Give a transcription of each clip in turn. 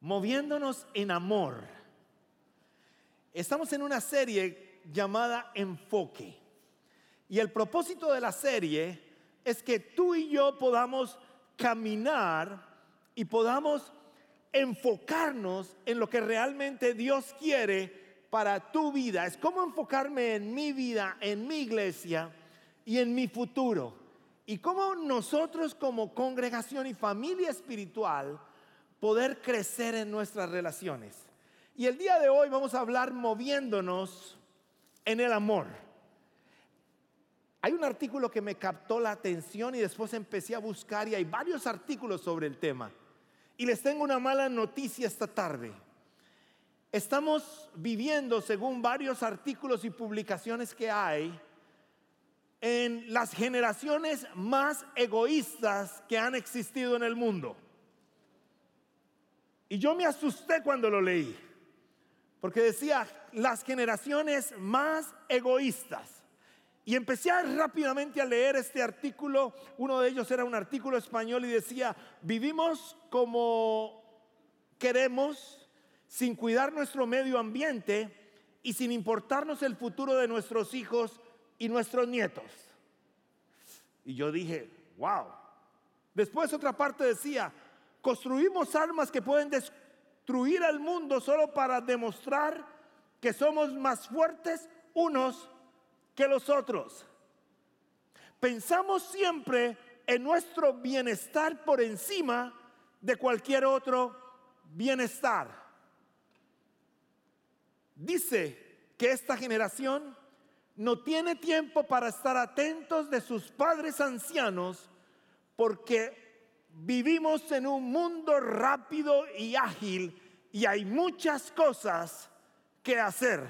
moviéndonos en amor. Estamos en una serie llamada Enfoque. Y el propósito de la serie es que tú y yo podamos caminar y podamos enfocarnos en lo que realmente Dios quiere para tu vida. Es como enfocarme en mi vida, en mi iglesia y en mi futuro. Y cómo nosotros como congregación y familia espiritual poder crecer en nuestras relaciones. Y el día de hoy vamos a hablar moviéndonos en el amor. Hay un artículo que me captó la atención y después empecé a buscar y hay varios artículos sobre el tema. Y les tengo una mala noticia esta tarde. Estamos viviendo, según varios artículos y publicaciones que hay, en las generaciones más egoístas que han existido en el mundo. Y yo me asusté cuando lo leí, porque decía las generaciones más egoístas. Y empecé rápidamente a leer este artículo, uno de ellos era un artículo español y decía, vivimos como queremos, sin cuidar nuestro medio ambiente y sin importarnos el futuro de nuestros hijos y nuestros nietos. Y yo dije, wow. Después otra parte decía, construimos armas que pueden destruir al mundo solo para demostrar que somos más fuertes unos que los otros. Pensamos siempre en nuestro bienestar por encima de cualquier otro bienestar. Dice que esta generación no tiene tiempo para estar atentos de sus padres ancianos porque vivimos en un mundo rápido y ágil y hay muchas cosas que hacer.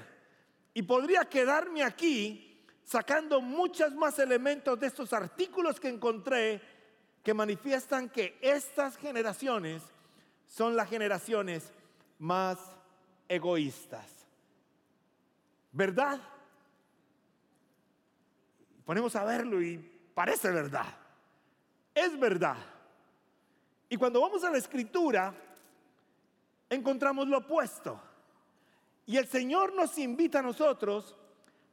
Y podría quedarme aquí sacando muchos más elementos de estos artículos que encontré que manifiestan que estas generaciones son las generaciones más egoístas. ¿Verdad? Ponemos a verlo y parece verdad. Es verdad. Y cuando vamos a la escritura, encontramos lo opuesto. Y el Señor nos invita a nosotros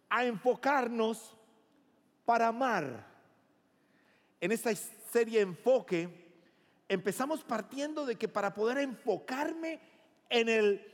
a enfocarnos para amar. En esta serie Enfoque, empezamos partiendo de que para poder enfocarme en, el,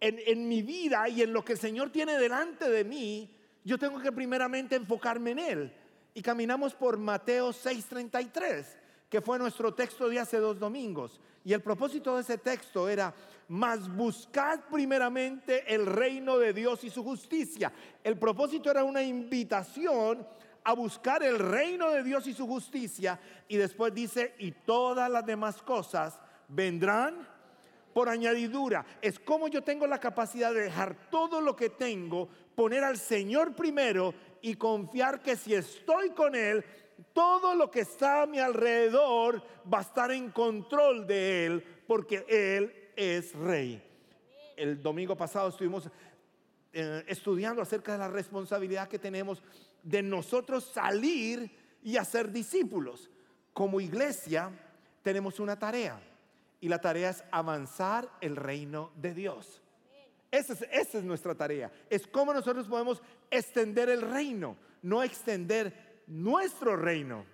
en, en mi vida y en lo que el Señor tiene delante de mí, yo tengo que primeramente enfocarme en Él. Y caminamos por Mateo 6:33 que fue nuestro texto de hace dos domingos. Y el propósito de ese texto era, más buscad primeramente el reino de Dios y su justicia. El propósito era una invitación a buscar el reino de Dios y su justicia. Y después dice, y todas las demás cosas vendrán por añadidura. Es como yo tengo la capacidad de dejar todo lo que tengo, poner al Señor primero y confiar que si estoy con Él, todo lo que está a mi alrededor va a estar en control de Él porque Él es rey. El domingo pasado estuvimos eh, estudiando acerca de la responsabilidad que tenemos de nosotros salir y hacer discípulos. Como iglesia tenemos una tarea y la tarea es avanzar el reino de Dios. Esa es, esa es nuestra tarea. Es cómo nosotros podemos extender el reino, no extender nuestro reino.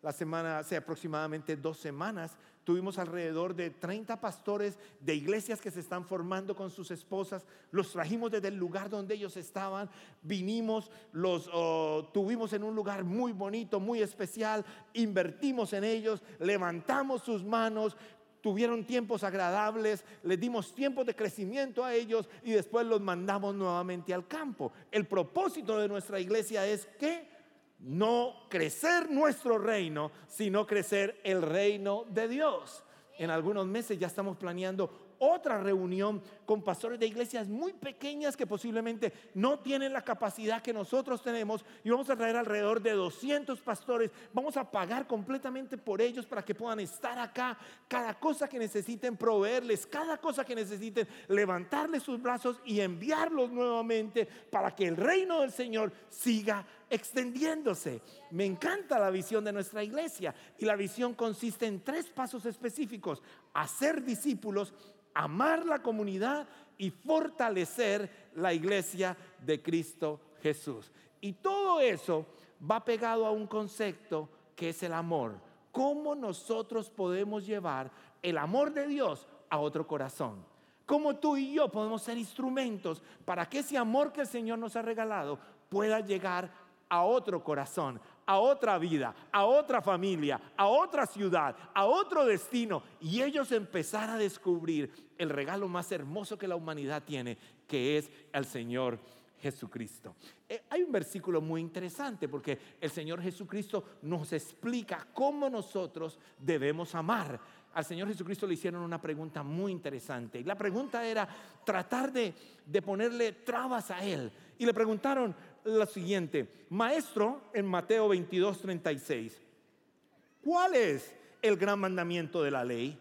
La semana, hace aproximadamente dos semanas, tuvimos alrededor de 30 pastores de iglesias que se están formando con sus esposas. Los trajimos desde el lugar donde ellos estaban, vinimos, los oh, tuvimos en un lugar muy bonito, muy especial, invertimos en ellos, levantamos sus manos, tuvieron tiempos agradables, les dimos tiempos de crecimiento a ellos y después los mandamos nuevamente al campo. El propósito de nuestra iglesia es que no crecer nuestro reino, sino crecer el reino de Dios. En algunos meses ya estamos planeando otra reunión con pastores de iglesias muy pequeñas que posiblemente no tienen la capacidad que nosotros tenemos y vamos a traer alrededor de 200 pastores. Vamos a pagar completamente por ellos para que puedan estar acá. Cada cosa que necesiten proveerles, cada cosa que necesiten levantarles sus brazos y enviarlos nuevamente para que el reino del Señor siga extendiéndose. Me encanta la visión de nuestra iglesia y la visión consiste en tres pasos específicos. Hacer discípulos, amar la comunidad y fortalecer la iglesia de Cristo Jesús. Y todo eso va pegado a un concepto que es el amor. ¿Cómo nosotros podemos llevar el amor de Dios a otro corazón? ¿Cómo tú y yo podemos ser instrumentos para que ese amor que el Señor nos ha regalado pueda llegar a otro corazón, a otra vida, a otra familia, a otra ciudad, a otro destino y ellos empezar a descubrir el regalo más hermoso que la humanidad tiene, que es el Señor Jesucristo. Eh, hay un versículo muy interesante porque el Señor Jesucristo nos explica cómo nosotros debemos amar. Al Señor Jesucristo le hicieron una pregunta muy interesante. Y la pregunta era tratar de, de ponerle trabas a Él. Y le preguntaron lo siguiente, Maestro, en Mateo 22, 36, ¿cuál es el gran mandamiento de la ley?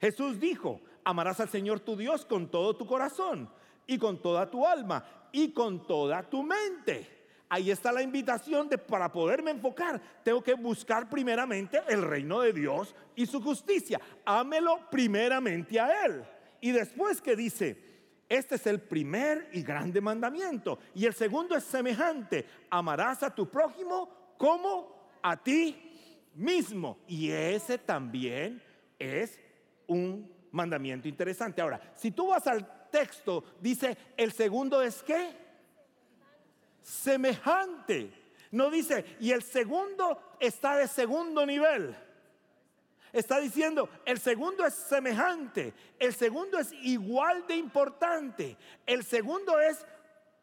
Jesús dijo, amarás al Señor tu Dios con todo tu corazón y con toda tu alma y con toda tu mente. Ahí está la invitación de para poderme enfocar, tengo que buscar primeramente el reino de Dios y su justicia. Ámelo primeramente a Él. Y después que dice, este es el primer y grande mandamiento. Y el segundo es semejante, amarás a tu prójimo como a ti mismo. Y ese también es un mandamiento interesante. Ahora, si tú vas al texto dice, el segundo es qué? Semejante. No dice, y el segundo está de segundo nivel. Está diciendo, el segundo es semejante, el segundo es igual de importante, el segundo es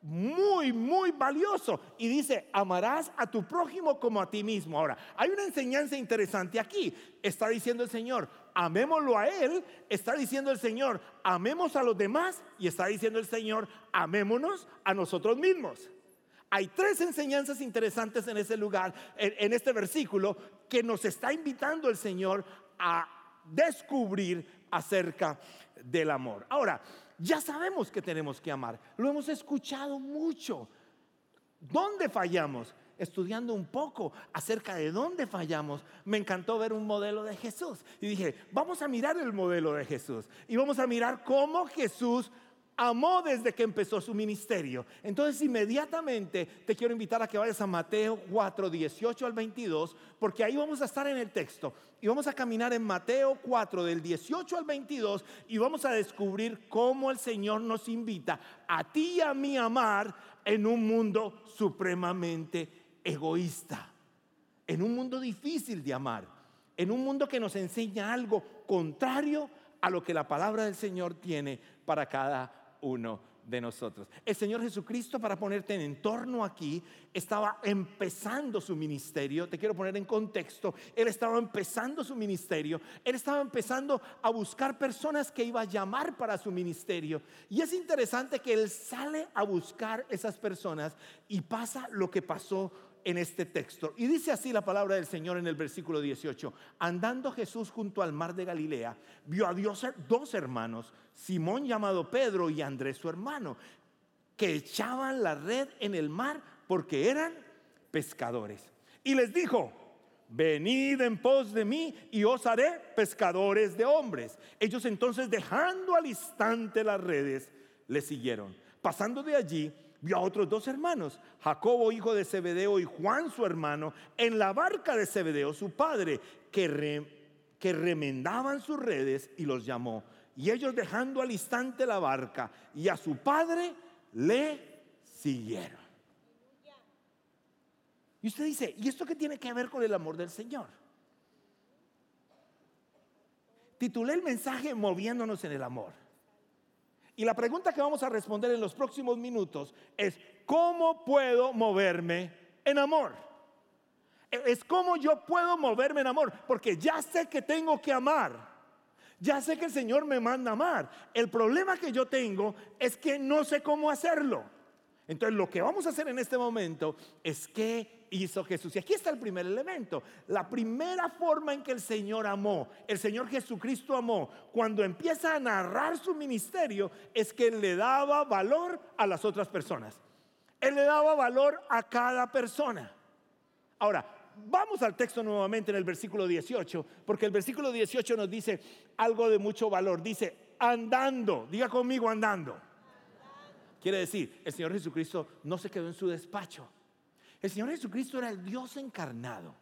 muy, muy valioso. Y dice, amarás a tu prójimo como a ti mismo. Ahora, hay una enseñanza interesante aquí. Está diciendo el Señor, amémoslo a Él. Está diciendo el Señor, amemos a los demás. Y está diciendo el Señor, amémonos a nosotros mismos. Hay tres enseñanzas interesantes en ese lugar, en, en este versículo, que nos está invitando el Señor a descubrir acerca del amor. Ahora, ya sabemos que tenemos que amar. Lo hemos escuchado mucho. ¿Dónde fallamos? Estudiando un poco acerca de dónde fallamos, me encantó ver un modelo de Jesús. Y dije, vamos a mirar el modelo de Jesús. Y vamos a mirar cómo Jesús amó desde que empezó su ministerio. Entonces inmediatamente te quiero invitar a que vayas a Mateo 4, 18 al 22, porque ahí vamos a estar en el texto y vamos a caminar en Mateo 4 del 18 al 22 y vamos a descubrir cómo el Señor nos invita a ti y a mí a amar en un mundo supremamente egoísta, en un mundo difícil de amar, en un mundo que nos enseña algo contrario a lo que la palabra del Señor tiene para cada uno de nosotros. El Señor Jesucristo, para ponerte en entorno aquí, estaba empezando su ministerio. Te quiero poner en contexto. Él estaba empezando su ministerio. Él estaba empezando a buscar personas que iba a llamar para su ministerio. Y es interesante que Él sale a buscar esas personas y pasa lo que pasó en este texto. Y dice así la palabra del Señor en el versículo 18. Andando Jesús junto al mar de Galilea, vio a Dios dos hermanos, Simón llamado Pedro y Andrés su hermano, que echaban la red en el mar porque eran pescadores. Y les dijo, venid en pos de mí y os haré pescadores de hombres. Ellos entonces dejando al instante las redes, le siguieron. Pasando de allí, vio a otros dos hermanos, Jacobo hijo de Zebedeo y Juan su hermano, en la barca de Zebedeo su padre, que, que remendaban sus redes y los llamó. Y ellos dejando al instante la barca y a su padre le siguieron. Y usted dice, ¿y esto qué tiene que ver con el amor del Señor? Titulé el mensaje Moviéndonos en el amor. Y la pregunta que vamos a responder en los próximos minutos es, ¿cómo puedo moverme en amor? E, es cómo yo puedo moverme en amor, porque ya sé que tengo que amar. Ya sé que el Señor me manda amar. El problema que yo tengo es que no sé cómo hacerlo. Entonces lo que vamos a hacer en este momento es qué hizo Jesús. Y aquí está el primer elemento. La primera forma en que el Señor amó, el Señor Jesucristo amó, cuando empieza a narrar su ministerio, es que le daba valor a las otras personas. Él le daba valor a cada persona. Ahora, vamos al texto nuevamente en el versículo 18, porque el versículo 18 nos dice algo de mucho valor. Dice, andando. Diga conmigo andando. Quiere decir, el Señor Jesucristo no se quedó en su despacho. El Señor Jesucristo era el Dios encarnado.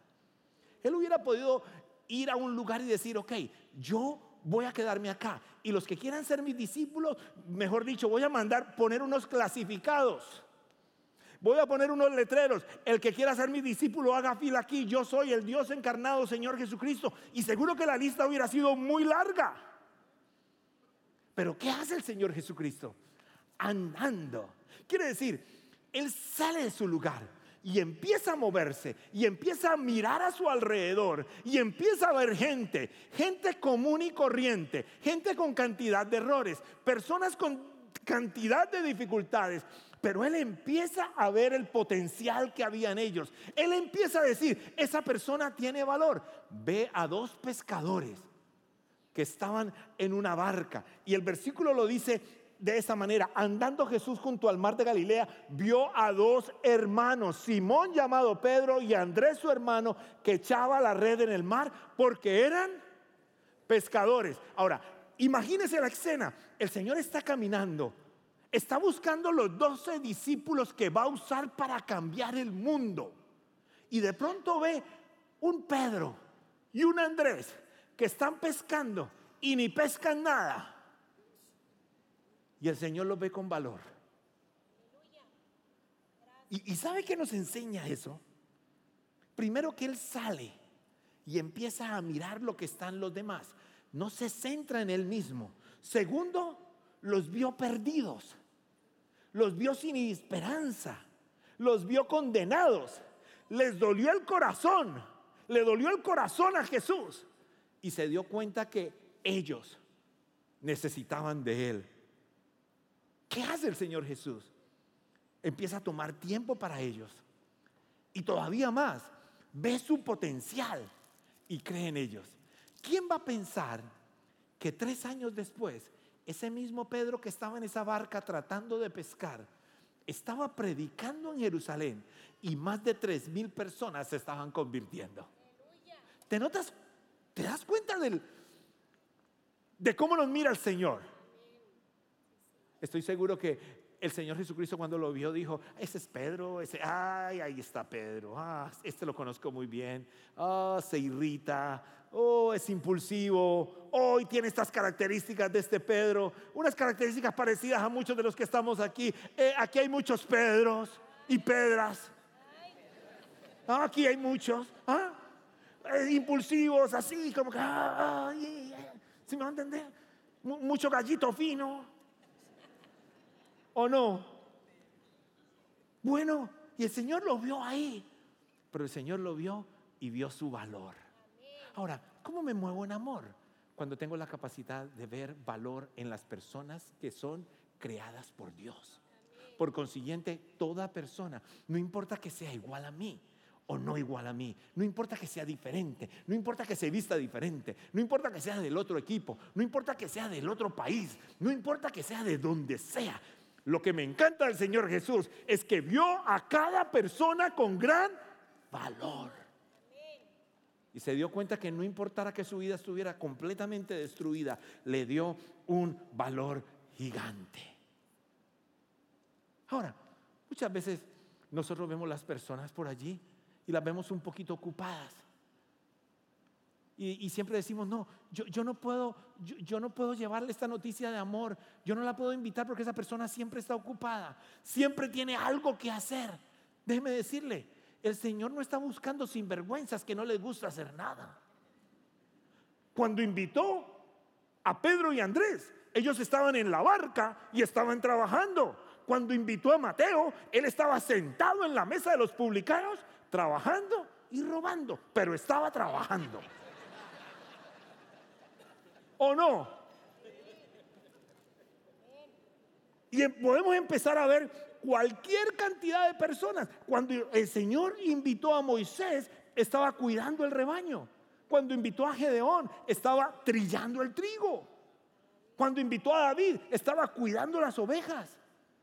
Él hubiera podido ir a un lugar y decir, ok, yo voy a quedarme acá. Y los que quieran ser mis discípulos, mejor dicho, voy a mandar poner unos clasificados. Voy a poner unos letreros. El que quiera ser mi discípulo, haga fila aquí. Yo soy el Dios encarnado, Señor Jesucristo. Y seguro que la lista hubiera sido muy larga. Pero ¿qué hace el Señor Jesucristo? Andando. Quiere decir, Él sale de su lugar y empieza a moverse y empieza a mirar a su alrededor y empieza a ver gente, gente común y corriente, gente con cantidad de errores, personas con cantidad de dificultades, pero él empieza a ver el potencial que había en ellos. Él empieza a decir, esa persona tiene valor. Ve a dos pescadores que estaban en una barca. Y el versículo lo dice de esa manera. Andando Jesús junto al mar de Galilea, vio a dos hermanos, Simón llamado Pedro y Andrés su hermano, que echaba la red en el mar porque eran pescadores. Ahora, imagínese la escena. El Señor está caminando está buscando los doce discípulos que va a usar para cambiar el mundo. Y de pronto ve un Pedro y un Andrés que están pescando y ni pescan nada. Y el Señor los ve con valor. ¿Y, sabe qué nos enseña eso? Primero que Él sale y empieza a mirar lo que están los demás. No se centra en Él mismo. Segundo, los vio perdidos los vio sin esperanza, los vio condenados, les dolió el corazón, le dolió el corazón a Jesús y se dio cuenta que ellos necesitaban de Él. ¿Qué hace el Señor Jesús? Empieza a tomar tiempo para ellos y todavía más, ve su potencial y cree en ellos. ¿Quién va a pensar que tres años después ese mismo Pedro que estaba en esa barca tratando de pescar, estaba predicando en Jerusalén y más de tres mil personas se estaban convirtiendo. ¿Te notas? ¿Te das cuenta del, de cómo nos mira el Señor? Estoy seguro que el Señor Jesucristo cuando lo vio dijo, ese es Pedro, ese, ay, ahí está Pedro, ah, este lo conozco muy bien, ah, se irrita, oh, es impulsivo, hoy tiene estas características de este Pedro, unas características parecidas a muchos de los que estamos aquí. Eh, aquí hay muchos Pedros y Pedras. Ah, aquí hay muchos. ¿ah? Eh, impulsivos, así como que, ¿sí me va a entender? mucho gallito fino. ¿O no? Bueno, y el Señor lo vio ahí, pero el Señor lo vio y vio su valor. Ahora, ¿cómo me muevo en amor? Cuando tengo la capacidad de ver valor en las personas que son creadas por Dios. Por consiguiente, toda persona, no importa que sea igual a mí, o no igual a mí. No importa que sea diferente, no importa que se vista diferente, no importa que sea del otro equipo, no importa que sea del otro país, no importa que sea de donde sea. Lo que me encanta del Señor Jesús es que vio a cada persona con gran valor. Y se dio cuenta que no importara que su vida estuviera completamente destruida, le dio un valor gigante. Ahora, muchas veces nosotros vemos las personas por allí y las vemos un poquito ocupadas. Y, siempre decimos, no, yo, no puedo, yo, no puedo llevarle esta noticia de amor, yo no la puedo invitar porque esa persona siempre está ocupada, siempre tiene algo que hacer. Déjeme decirle, el Señor no está buscando sinvergüenzas que no les gusta hacer nada. Cuando invitó a Pedro y Andrés, ellos estaban en la barca y estaban trabajando. Cuando invitó a Mateo, él estaba sentado en la mesa de los publicanos, trabajando y robando, pero estaba trabajando. ¿O no? Y podemos empezar a ver cualquier cantidad de personas. Cuando el Señor invitó a Moisés, estaba cuidando el rebaño. Cuando invitó a Gedeón, estaba trillando el trigo. Cuando invitó a David, estaba cuidando las ovejas.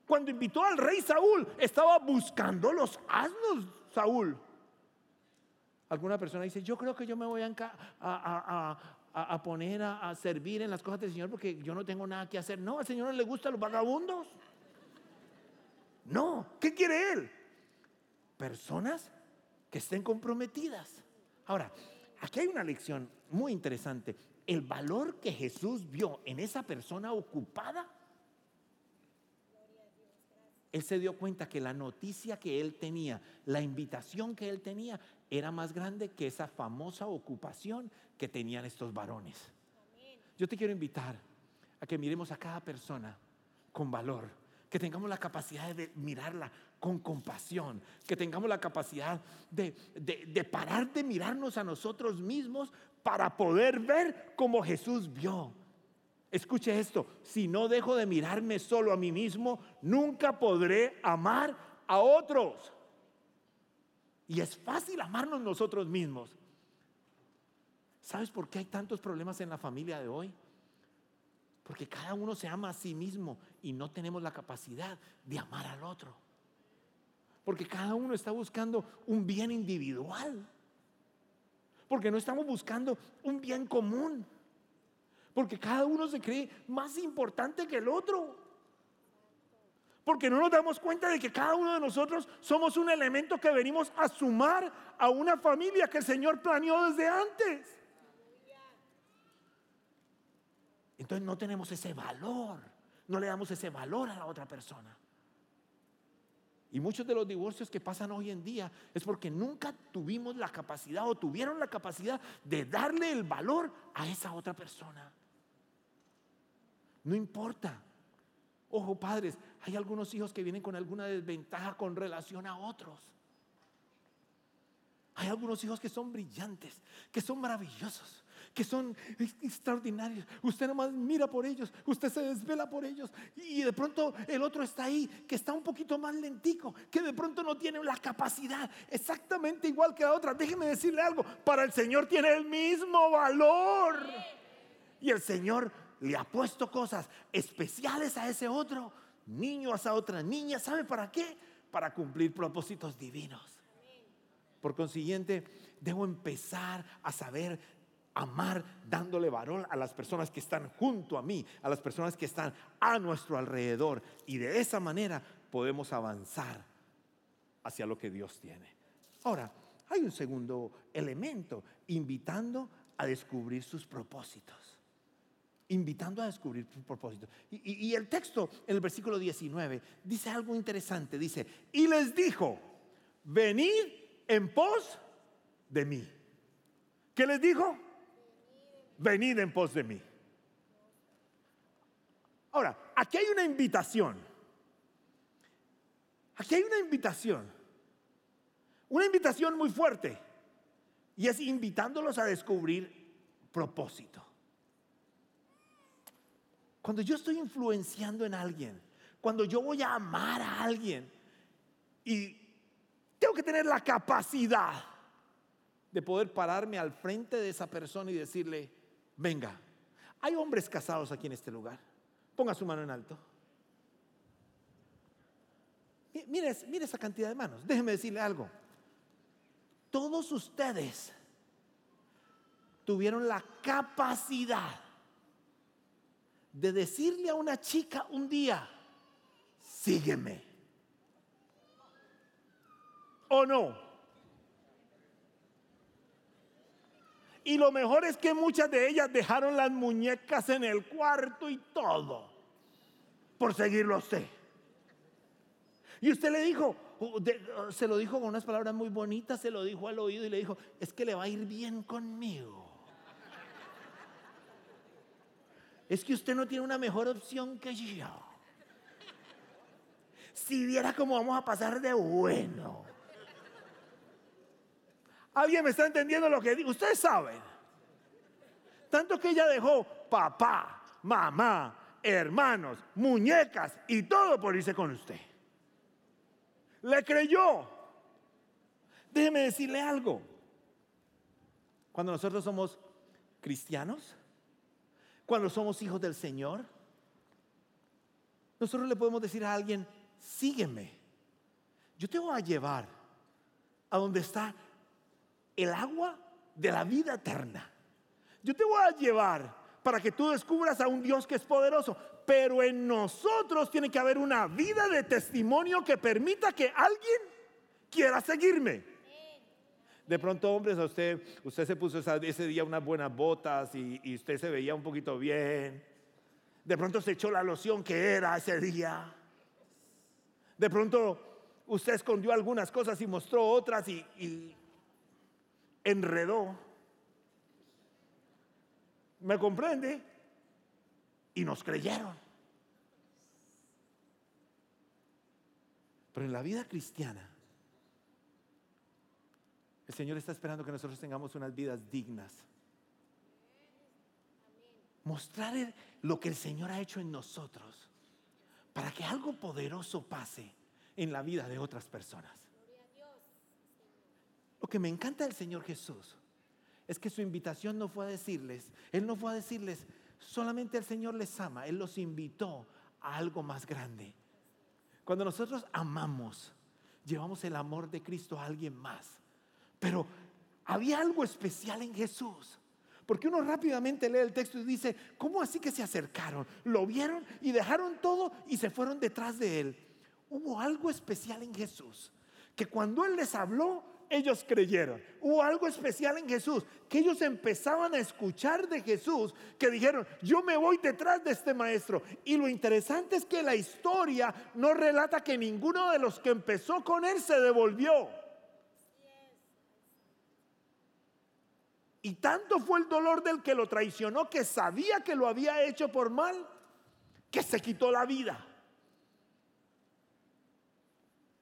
Cuando invitó al rey Saúl, estaba buscando los asnos, Saúl. Alguna persona dice, yo creo que yo me voy a, poner a, a, servir en las cosas del Señor porque yo no tengo nada que hacer. No, al Señor no le gustan los vagabundos. No, ¿qué quiere Él? Personas que estén comprometidas. Ahora, aquí hay una lección muy interesante. El valor que Jesús vio en esa persona ocupada él se dio cuenta que la noticia que él tenía, la invitación que él tenía, era más grande que esa famosa ocupación que tenían estos varones. Yo te quiero invitar a que miremos a cada persona con valor, que tengamos la capacidad de mirarla con compasión, que tengamos la capacidad de, de parar de mirarnos a nosotros mismos para poder ver como Jesús vio. Escuche esto, si no dejo de mirarme solo a mí mismo, nunca podré amar a otros. Y es fácil amarnos nosotros mismos. ¿Sabes por qué hay tantos problemas en la familia de hoy? Porque cada uno se ama a sí mismo y no tenemos la capacidad de amar al otro. Porque cada uno está buscando un bien individual. Porque no estamos buscando un bien común. Porque cada uno se cree más importante que el otro. Porque no nos damos cuenta de que cada uno de nosotros somos un elemento que venimos a sumar a una familia que el Señor planeó desde antes. Entonces no tenemos ese valor, no le damos ese valor a la otra persona. Y muchos de los divorcios que pasan hoy en día es porque nunca tuvimos la capacidad o tuvieron la capacidad de darle el valor a esa otra persona. No importa. Ojo, padres, hay algunos hijos que vienen con alguna desventaja con relación a otros. Hay algunos hijos que son brillantes, que son maravillosos, que son extraordinarios. Usted nomás mira por ellos, usted se desvela por ellos y de pronto el otro está ahí, que está un poquito más lentico, que de pronto no tiene la capacidad exactamente igual que la otra. Déjeme decirle algo, para el Señor tiene el mismo valor. Y el Señor le ha puesto cosas especiales a ese otro niño, a esa otra niña. ¿Sabe para qué? Para cumplir propósitos divinos. Por consiguiente, debo empezar a saber amar dándole varón a las personas que están junto a mí, a las personas que están a nuestro alrededor. Y de esa manera podemos avanzar hacia lo que Dios tiene. Ahora, hay un segundo elemento, invitando a descubrir sus propósitos invitando a descubrir propósito. Y, el texto en el versículo 19 dice algo interesante. Dice, y les dijo, venid en pos de mí. ¿Qué les dijo? Venid en pos de mí. Ahora, aquí hay una invitación. Aquí hay una invitación. Una invitación muy fuerte. Y es invitándolos a descubrir propósito. Cuando yo estoy influenciando en alguien, cuando yo voy a amar a alguien y tengo que tener la capacidad de poder pararme al frente de esa persona y decirle, venga, hay hombres casados aquí en este lugar, ponga su mano en alto. Mire, mire esa cantidad de manos, déjeme decirle algo. Todos ustedes tuvieron la capacidad de decirle a una chica un día, sígueme. ¿O no? Y lo mejor es que muchas de ellas dejaron las muñecas en el cuarto y todo por seguirlo a usted. Y usted le dijo, se lo dijo con unas palabras muy bonitas, se lo dijo al oído y le dijo, es que le va a ir bien conmigo. Es que usted no tiene una mejor opción que yo. Si viera cómo vamos a pasar de bueno. ¿Alguien me está entendiendo lo que digo? Ustedes saben. Tanto que ella dejó papá, mamá, hermanos, muñecas y todo por irse con usted. Le creyó. Déjeme decirle algo. Cuando nosotros somos cristianos, cuando somos hijos del Señor? Nosotros le podemos decir a alguien, sígueme. Yo te voy a llevar a donde está el agua de la vida eterna. Yo te voy a llevar para que tú descubras a un Dios que es poderoso. Pero en nosotros tiene que haber una vida de testimonio que permita que alguien quiera seguirme. De pronto, hombres, a usted, usted se puso ese día unas buenas botas y, usted se veía un poquito bien. De pronto se echó la loción que era ese día. De pronto usted escondió algunas cosas y mostró otras y enredó. ¿Me comprende? Y nos creyeron. Pero en la vida cristiana, el Señor está esperando que nosotros tengamos unas vidas dignas. Mostrar lo que el Señor ha hecho en nosotros para que algo poderoso pase en la vida de otras personas. Lo que me encanta del Señor Jesús es que su invitación no fue a decirles, Él no fue a decirles, solamente el Señor les ama, Él los invitó a algo más grande. Cuando nosotros amamos, llevamos el amor de Cristo a alguien más. Pero había algo especial en Jesús. Porque uno rápidamente lee el texto y dice, ¿cómo así que se acercaron? Lo vieron y dejaron todo y se fueron detrás de él. Hubo algo especial en Jesús, que cuando él les habló, ellos creyeron. Hubo algo especial en Jesús, que ellos empezaban a escuchar de Jesús, que dijeron, yo me voy detrás de este maestro. Y lo interesante es que la historia no relata que ninguno de los que empezó con él se devolvió. Y tanto fue el dolor del que lo traicionó que sabía que lo había hecho por mal, que se quitó la vida.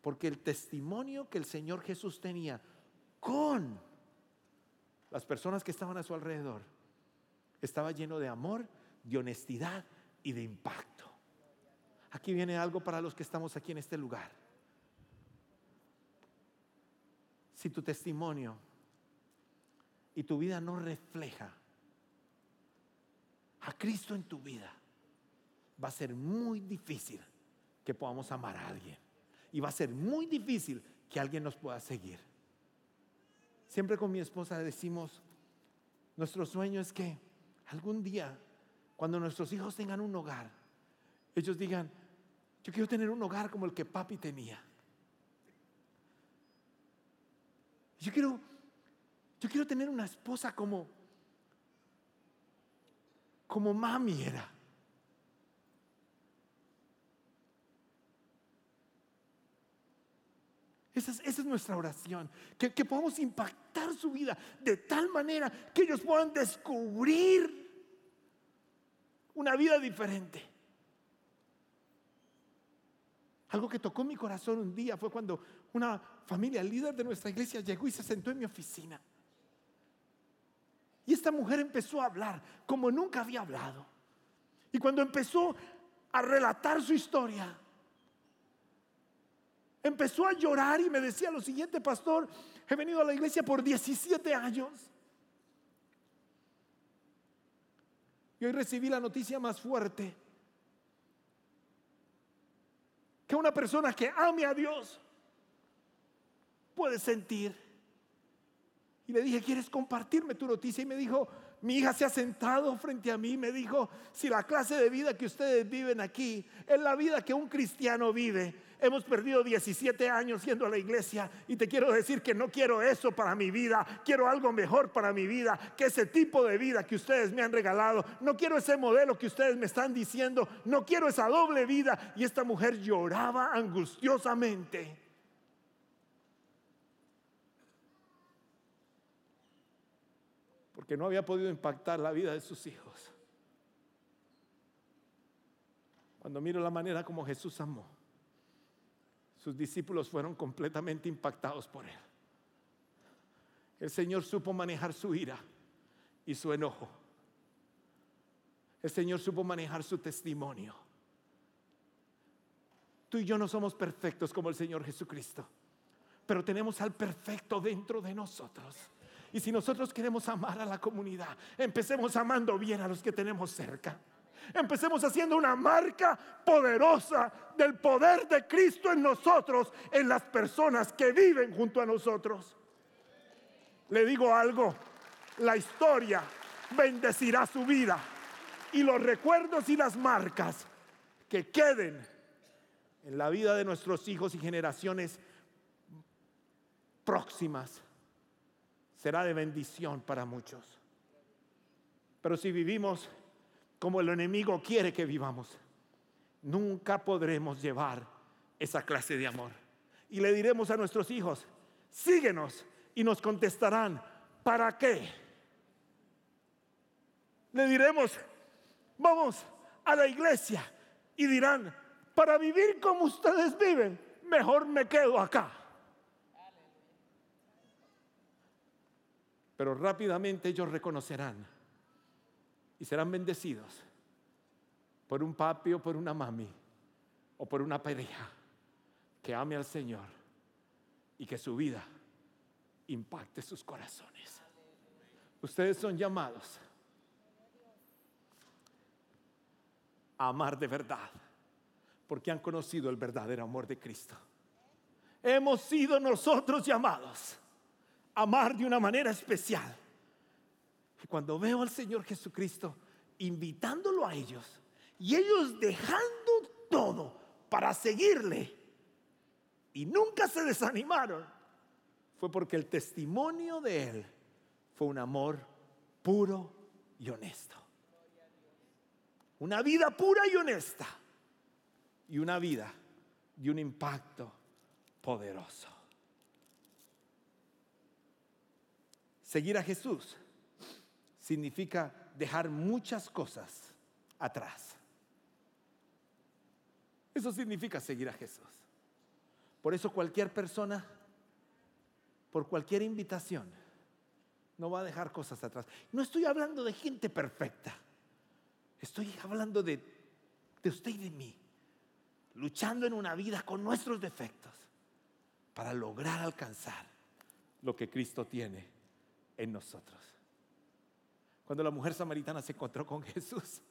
Porque el testimonio que el Señor Jesús tenía con las personas que estaban a su alrededor estaba lleno de amor, de honestidad y de impacto. Aquí viene algo para los que estamos aquí en este lugar. Si tu testimonio y tu vida no refleja a Cristo en tu vida, va a ser muy difícil que podamos amar a alguien. Y va a ser muy difícil que alguien nos pueda seguir. Siempre con mi esposa decimos, nuestro sueño es que algún día, cuando nuestros hijos tengan un hogar, ellos digan, yo quiero tener un hogar como el que papi tenía. Yo quiero yo quiero tener una esposa como, como mami era. Esa es, nuestra oración, que, que podamos impactar su vida de tal manera que ellos puedan descubrir una vida diferente. Algo que tocó mi corazón un día fue cuando una familia líder de nuestra iglesia llegó y se sentó en mi oficina. Y esta mujer empezó a hablar como nunca había hablado. Y cuando empezó a relatar su historia, empezó a llorar y me decía lo siguiente, pastor, he venido a la iglesia por 17 años. Y hoy recibí la noticia más fuerte. Que una persona que ame a Dios puede sentir y le dije, ¿quieres compartirme tu noticia? Y me dijo, mi hija se ha sentado frente a mí me dijo, si la clase de vida que ustedes viven aquí es la vida que un cristiano vive, hemos perdido 17 años yendo a la iglesia y te quiero decir que no quiero eso para mi vida, quiero algo mejor para mi vida, que ese tipo de vida que ustedes me han regalado, no quiero ese modelo que ustedes me están diciendo, no quiero esa doble vida. Y esta mujer lloraba angustiosamente. Que no había podido impactar la vida de sus hijos. Cuando miro la manera como Jesús amó, sus discípulos fueron completamente impactados por él. El Señor supo manejar su ira y su enojo. El Señor supo manejar su testimonio. Tú y yo no somos perfectos como el Señor Jesucristo, pero tenemos al perfecto dentro de nosotros. Y si nosotros queremos amar a la comunidad, empecemos amando bien a los que tenemos cerca. Empecemos haciendo una marca poderosa del poder de Cristo en nosotros, en las personas que viven junto a nosotros. Le digo algo, la historia bendecirá su vida. Y los recuerdos y las marcas que queden en la vida de nuestros hijos y generaciones próximas será de bendición para muchos. Pero si vivimos como el enemigo quiere que vivamos, nunca podremos llevar esa clase de amor. Y le diremos a nuestros hijos, síguenos y nos contestarán, ¿para qué? Le diremos, vamos a la iglesia y dirán, para vivir como ustedes viven, mejor me quedo acá. Pero rápidamente ellos reconocerán y serán bendecidos por un papi o por una mami o por una pareja que ame al Señor y que su vida impacte sus corazones. Ustedes son llamados a amar de verdad, porque han conocido el verdadero amor de Cristo. Hemos sido nosotros llamados amar de una manera especial. Y cuando veo al Señor Jesucristo invitándolo a ellos y ellos dejando todo para seguirle y nunca se desanimaron, fue porque el testimonio de Él fue un amor puro y honesto. Una vida pura y honesta. Y una vida de un impacto poderoso. Seguir a Jesús significa dejar muchas cosas atrás. Eso significa seguir a Jesús. Por eso cualquier persona por cualquier invitación, no va a dejar cosas atrás. No estoy hablando de gente perfecta, estoy hablando de, de usted y de mí, luchando en una vida con nuestros defectos para lograr alcanzar lo que Cristo tiene en nosotros. Cuando la mujer samaritana se encontró con Jesús,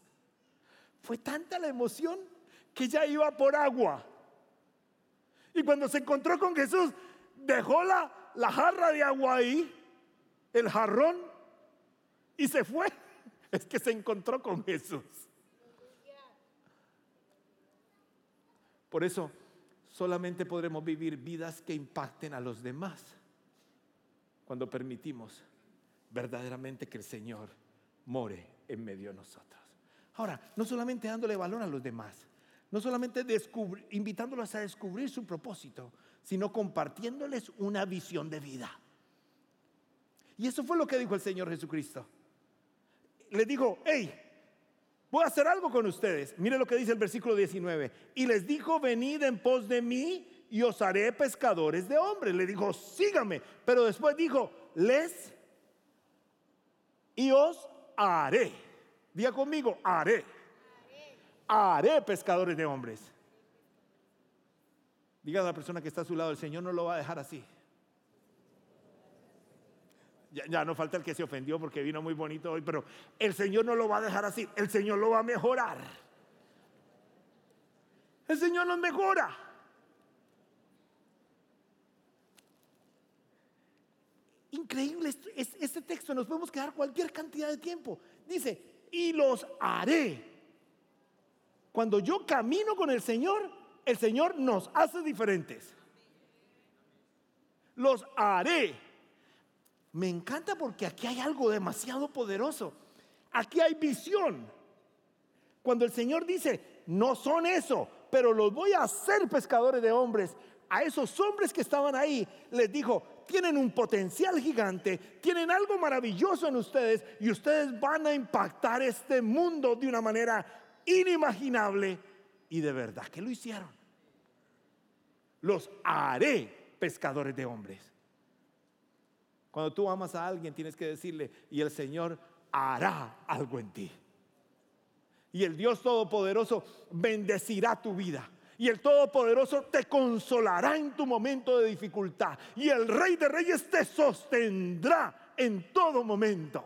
fue tanta la emoción que ya iba por agua. Y cuando se encontró con Jesús, dejó la, la jarra de agua ahí, el jarrón, y se fue. Es que se encontró con Jesús. Por eso solamente podremos vivir vidas que impacten a los demás cuando permitimos verdaderamente que el Señor more en medio de nosotros. Ahora, no solamente dándole valor a los demás, no solamente invitándolos a descubrir su propósito, sino compartiéndoles una visión de vida. Y eso fue lo que dijo el Señor Jesucristo. Le dijo, hey, voy a hacer algo con ustedes. Mire lo que dice el versículo 19. Y les dijo, venid en pos de mí y os haré pescadores de hombres. Le dijo, sígame. Pero después dijo, les y os haré. Diga conmigo, haré. Haré pescadores de hombres. Diga a la persona que está a su lado, el Señor no lo va a dejar así. Ya, no falta el que se ofendió porque vino muy bonito hoy, pero el Señor no lo va a dejar así, el Señor lo va a mejorar. El Señor nos mejora. Increíble este, texto, nos podemos quedar cualquier cantidad de tiempo. Dice, y los haré. Cuando yo camino con el Señor, el Señor nos hace diferentes. Los haré. Me encanta porque aquí hay algo demasiado poderoso. Aquí hay visión. Cuando el Señor dice, no son eso, pero los voy a hacer pescadores de hombres. A esos hombres que estaban ahí les dijo, tienen un potencial gigante, tienen algo maravilloso en ustedes y ustedes van a impactar este mundo de una manera inimaginable y de verdad que lo hicieron los haré pescadores de hombres. Cuando tú amas a alguien tienes que decirle, y el Señor hará algo en ti. Y el Dios Todopoderoso bendecirá tu vida. Y el Todopoderoso te consolará en tu momento de dificultad. Y el Rey de Reyes te sostendrá en todo momento.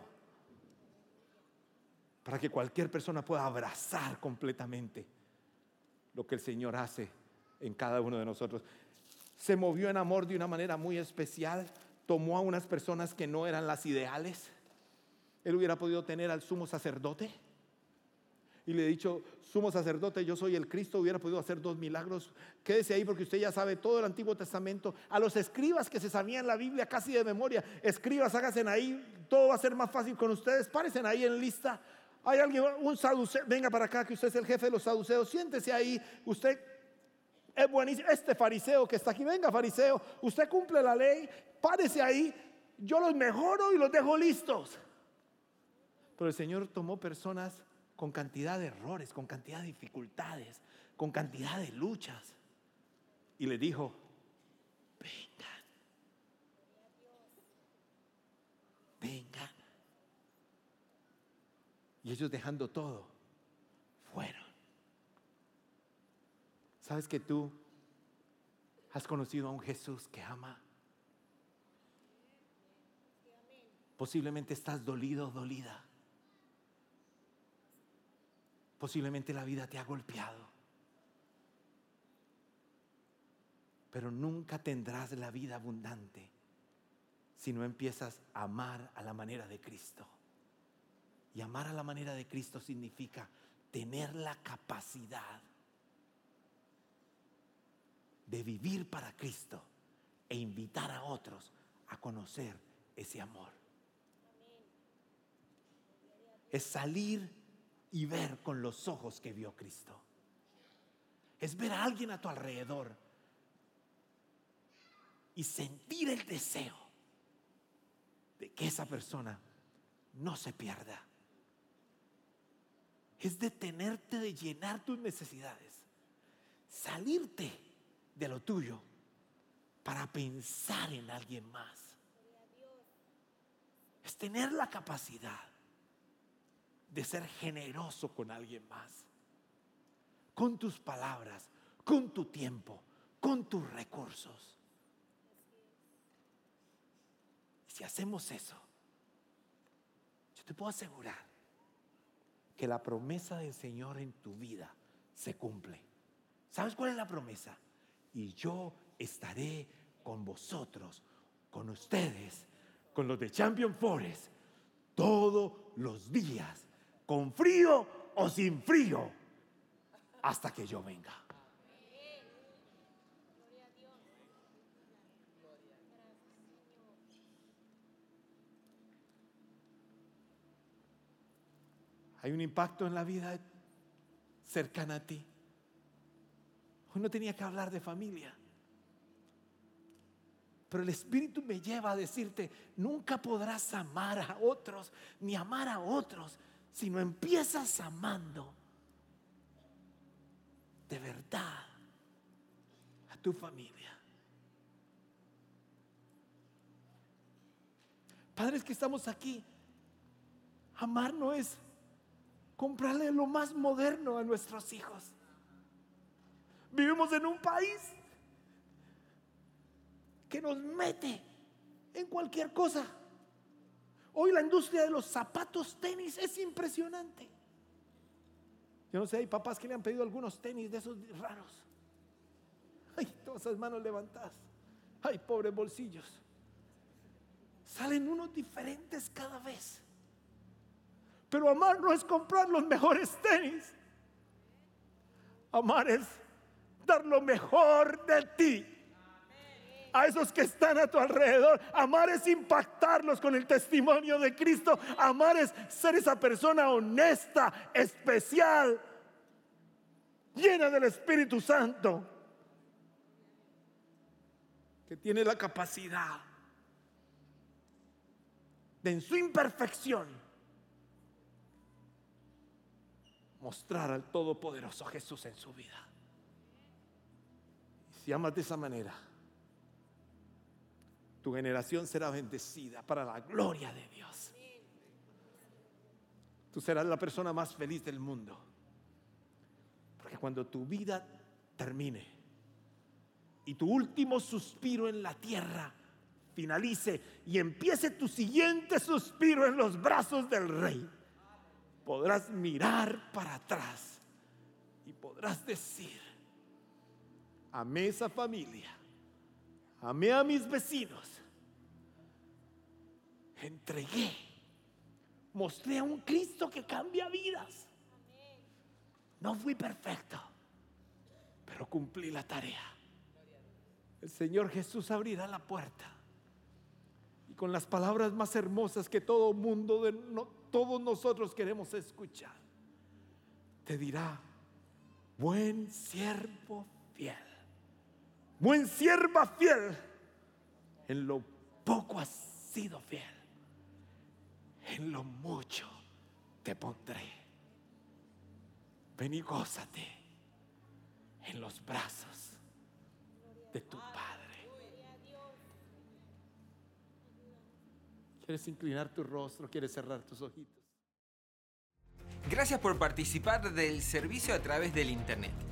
Para que cualquier persona pueda abrazar completamente lo que el Señor hace en cada uno de nosotros. Se movió en amor de una manera muy especial, tomó a unas personas que no eran las ideales Él hubiera podido tener al sumo sacerdote y le he dicho, sumo sacerdote, yo soy el Cristo, hubiera podido hacer dos milagros. Quédese ahí porque usted ya sabe todo el Antiguo Testamento. A los escribas que se sabían la Biblia casi de memoria, escribas, háganse ahí, todo va a ser más fácil con ustedes. Párense ahí en lista. Hay alguien, un saduceo, venga para acá, que usted es el jefe de los saduceos, siéntese ahí. Usted es buenísimo. Este fariseo que está aquí, venga fariseo, usted cumple la ley, párese ahí. Yo los mejoro y los dejo listos. Pero el Señor tomó personas con cantidad de errores, con cantidad de dificultades, con cantidad de luchas. Y le dijo, vengan, vengan. Y ellos dejando todo, fueron. ¿Sabes que tú has conocido a un Jesús que ama? Posiblemente estás dolido, dolida. Posiblemente la vida te ha golpeado. Pero nunca tendrás la vida abundante si no empiezas a amar a la manera de Cristo. Y amar a la manera de Cristo significa tener la capacidad de vivir para Cristo e invitar a otros a conocer ese amor. Es salir y ver con los ojos que vio Cristo. Es ver a alguien a tu alrededor y sentir el deseo de que esa persona no se pierda. Es detenerte de llenar tus necesidades, salirte de lo tuyo para pensar en alguien más. Es tener la capacidad de ser generoso con alguien más. Con tus palabras, con tu tiempo, con tus recursos. si hacemos eso, yo te puedo asegurar que la promesa del Señor en tu vida se cumple. ¿Sabes cuál es la promesa? Y yo estaré con vosotros, con ustedes, con los de Champion Forest, todos los días con frío o sin frío, hasta que yo venga. Hay un impacto en la vida cercana a ti. Hoy no tenía que hablar de familia. Pero el Espíritu me lleva a decirte, nunca podrás amar a otros, ni amar a otros, si no empiezas amando de verdad a tu familia. Padres que estamos aquí, amar no es comprarle lo más moderno a nuestros hijos. Vivimos en un país que nos mete en cualquier cosa. Hoy la industria de los zapatos tenis es impresionante. Yo no sé, hay papás que le han pedido algunos tenis de esos raros. Ay, todas esas manos levantadas. Ay, pobres bolsillos. Salen unos diferentes cada vez. Pero amar no es comprar los mejores tenis. Amar es dar lo mejor de ti a esos que están a tu alrededor. Amar es impactarlos con el testimonio de Cristo. Amar es ser esa persona honesta, especial, llena del Espíritu Santo, que tiene la capacidad de en su imperfección mostrar al Todopoderoso Jesús en su vida. Y si amas de esa manera, tu generación será bendecida para la gloria de Dios. Tú serás la persona más feliz del mundo. Porque cuando tu vida termine y tu último suspiro en la tierra finalice y empiece tu siguiente suspiro en los brazos del rey, podrás mirar para atrás y podrás decir, amé esa familia, amé a mis vecinos, entregué mostré a un Cristo que cambia vidas. No fui perfecto, pero cumplí la tarea. El Señor Jesús abrirá la puerta. Y con las palabras más hermosas que todo mundo, de todos nosotros queremos escuchar, te dirá, buen siervo fiel, buen sierva fiel, en lo poco has sido fiel, en lo mucho te pondré. Ven y gózate en los brazos de tu Padre. ¿Quieres inclinar tu rostro? ¿Quieres cerrar tus ojitos? Gracias por participar del servicio a través del Internet.